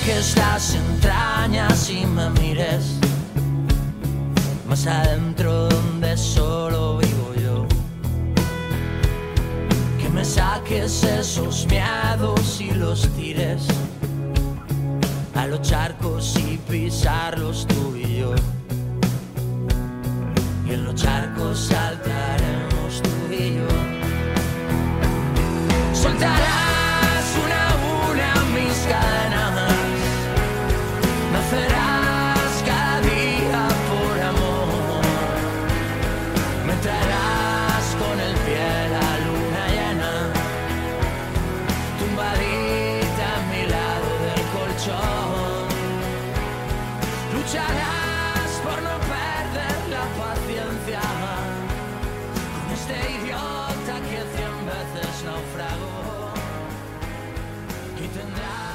arranques las entrañas y me mires más adentro donde solo vivo yo. Que me saques esos miedos y los tires a los charcos y pisarlos tú y yo. Y en los charcos saltaremos tú y yo. tumbadita a mi lado del colchón. Lucharás por no perder la paciencia con este idiota que cien veces naufragó y tendrás.